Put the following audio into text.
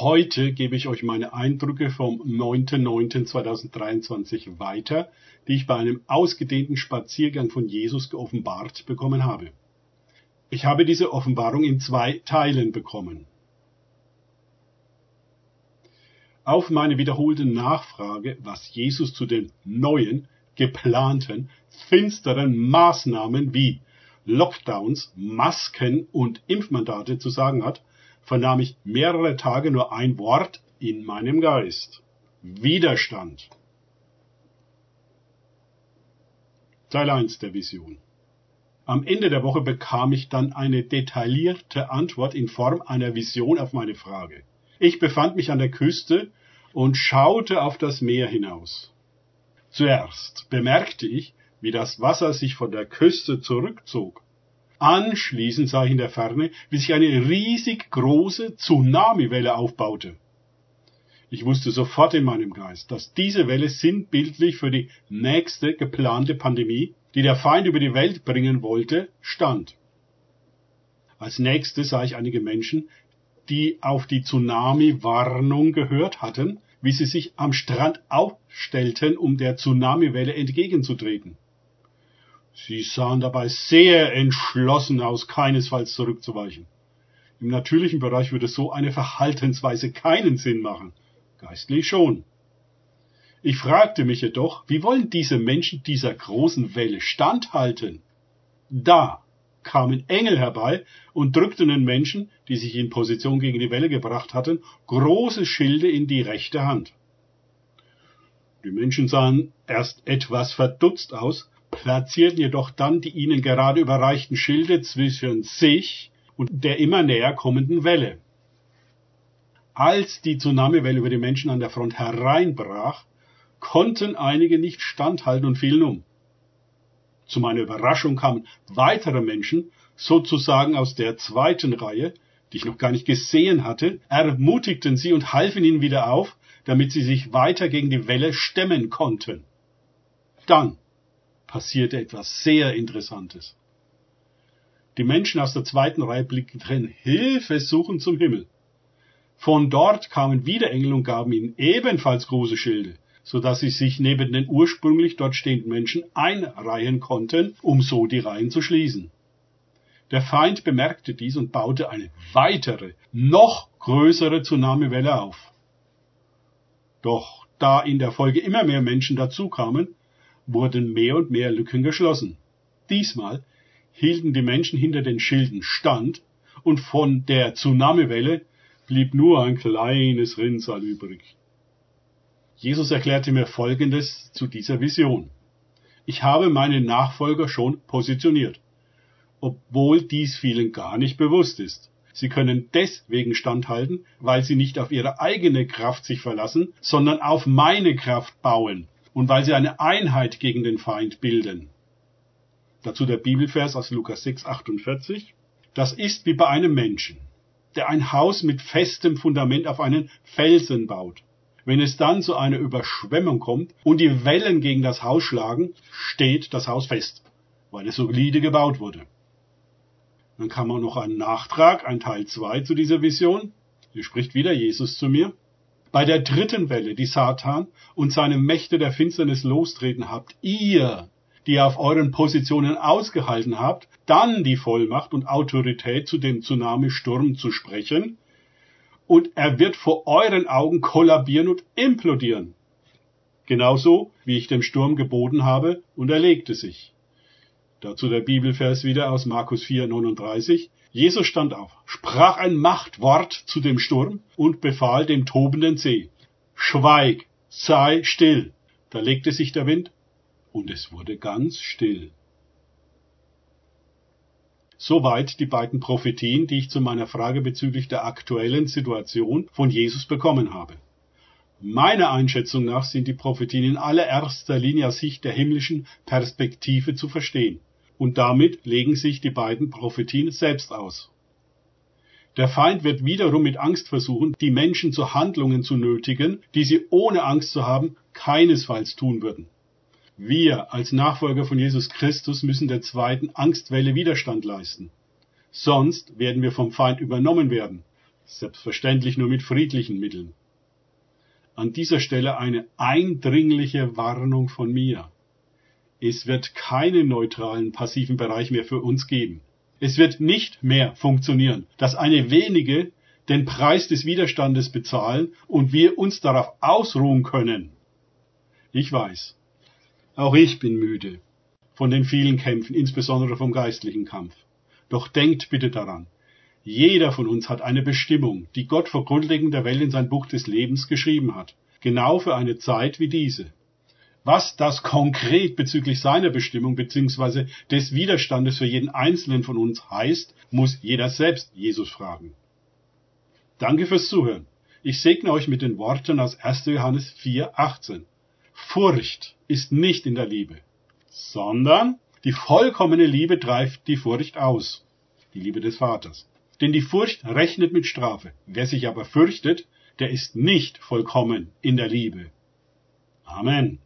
Heute gebe ich euch meine Eindrücke vom 9.9.2023 weiter, die ich bei einem ausgedehnten Spaziergang von Jesus geoffenbart bekommen habe. Ich habe diese Offenbarung in zwei Teilen bekommen. Auf meine wiederholte Nachfrage, was Jesus zu den neuen, geplanten, finsteren Maßnahmen wie Lockdowns, Masken und Impfmandate zu sagen hat, vernahm ich mehrere Tage nur ein Wort in meinem Geist. Widerstand. Teil 1 der Vision. Am Ende der Woche bekam ich dann eine detaillierte Antwort in Form einer Vision auf meine Frage. Ich befand mich an der Küste und schaute auf das Meer hinaus. Zuerst bemerkte ich, wie das Wasser sich von der Küste zurückzog. Anschließend sah ich in der Ferne, wie sich eine riesig große Tsunamiwelle aufbaute. Ich wusste sofort in meinem Geist, dass diese Welle sinnbildlich für die nächste geplante Pandemie, die der Feind über die Welt bringen wollte, stand. Als nächstes sah ich einige Menschen, die auf die Tsunami-Warnung gehört hatten, wie sie sich am Strand aufstellten, um der Tsunamiwelle entgegenzutreten. Sie sahen dabei sehr entschlossen aus, keinesfalls zurückzuweichen. Im natürlichen Bereich würde so eine Verhaltensweise keinen Sinn machen, geistlich schon. Ich fragte mich jedoch, wie wollen diese Menschen dieser großen Welle standhalten? Da kamen Engel herbei und drückten den Menschen, die sich in Position gegen die Welle gebracht hatten, große Schilde in die rechte Hand. Die Menschen sahen erst etwas verdutzt aus, platzierten jedoch dann die ihnen gerade überreichten Schilde zwischen sich und der immer näher kommenden Welle. Als die Tsunamiwelle über die Menschen an der Front hereinbrach, konnten einige nicht standhalten und fielen um. Zu meiner Überraschung kamen weitere Menschen, sozusagen aus der zweiten Reihe, die ich noch gar nicht gesehen hatte, ermutigten sie und halfen ihnen wieder auf, damit sie sich weiter gegen die Welle stemmen konnten. Dann passierte etwas sehr Interessantes. Die Menschen aus der zweiten Reihe blickten hilfesuchend zum Himmel. Von dort kamen wieder Engel und gaben ihnen ebenfalls große Schilde, so dass sie sich neben den ursprünglich dort stehenden Menschen einreihen konnten, um so die Reihen zu schließen. Der Feind bemerkte dies und baute eine weitere, noch größere Tsunamiwelle auf. Doch da in der Folge immer mehr Menschen dazukamen, wurden mehr und mehr Lücken geschlossen. Diesmal hielten die Menschen hinter den Schilden stand und von der Tsunamiwelle blieb nur ein kleines Rinnsal übrig. Jesus erklärte mir Folgendes zu dieser Vision. Ich habe meine Nachfolger schon positioniert, obwohl dies vielen gar nicht bewusst ist. Sie können deswegen standhalten, weil sie nicht auf ihre eigene Kraft sich verlassen, sondern auf meine Kraft bauen und weil sie eine Einheit gegen den Feind bilden. Dazu der Bibelvers aus Lukas 6, 48. Das ist wie bei einem Menschen, der ein Haus mit festem Fundament auf einen Felsen baut. Wenn es dann zu einer Überschwemmung kommt und die Wellen gegen das Haus schlagen, steht das Haus fest, weil es solide gebaut wurde. Dann kam auch noch ein Nachtrag, ein Teil 2 zu dieser Vision. Hier spricht wieder Jesus zu mir. Bei der dritten Welle, die Satan und seine Mächte der Finsternis lostreten, habt ihr, die auf euren Positionen ausgehalten habt, dann die Vollmacht und Autorität zu dem Tsunami-Sturm zu sprechen, und er wird vor euren Augen kollabieren und implodieren. Genauso wie ich dem Sturm geboten habe, und er legte sich. Dazu der Bibelvers wieder aus Markus 4, 39. Jesus stand auf, sprach ein Machtwort zu dem Sturm und befahl dem tobenden See, Schweig, sei still. Da legte sich der Wind und es wurde ganz still. Soweit die beiden Prophetien, die ich zu meiner Frage bezüglich der aktuellen Situation von Jesus bekommen habe. Meiner Einschätzung nach sind die Prophetien in allererster Linie aus Sicht der himmlischen Perspektive zu verstehen und damit legen sich die beiden Prophetien selbst aus. Der Feind wird wiederum mit Angst versuchen, die Menschen zu Handlungen zu nötigen, die sie ohne Angst zu haben keinesfalls tun würden. Wir als Nachfolger von Jesus Christus müssen der zweiten Angstwelle Widerstand leisten. Sonst werden wir vom Feind übernommen werden, Selbstverständlich nur mit friedlichen Mitteln. An dieser Stelle eine eindringliche Warnung von mir. Es wird keinen neutralen passiven Bereich mehr für uns geben. Es wird nicht mehr funktionieren, dass eine wenige den Preis des Widerstandes bezahlen und wir uns darauf ausruhen können. Ich weiß, auch ich bin müde von den vielen Kämpfen, insbesondere vom geistlichen Kampf. Doch denkt bitte daran, jeder von uns hat eine Bestimmung, die Gott vor Grundlegung der Welt in sein Buch des Lebens geschrieben hat, genau für eine Zeit wie diese. Was das konkret bezüglich seiner Bestimmung bzw. des Widerstandes für jeden Einzelnen von uns heißt, muss jeder selbst Jesus fragen. Danke fürs Zuhören. Ich segne euch mit den Worten aus 1. Johannes 4, 18. Furcht ist nicht in der Liebe, sondern die vollkommene Liebe treibt die Furcht aus, die Liebe des Vaters. Denn die Furcht rechnet mit Strafe. Wer sich aber fürchtet, der ist nicht vollkommen in der Liebe. Amen.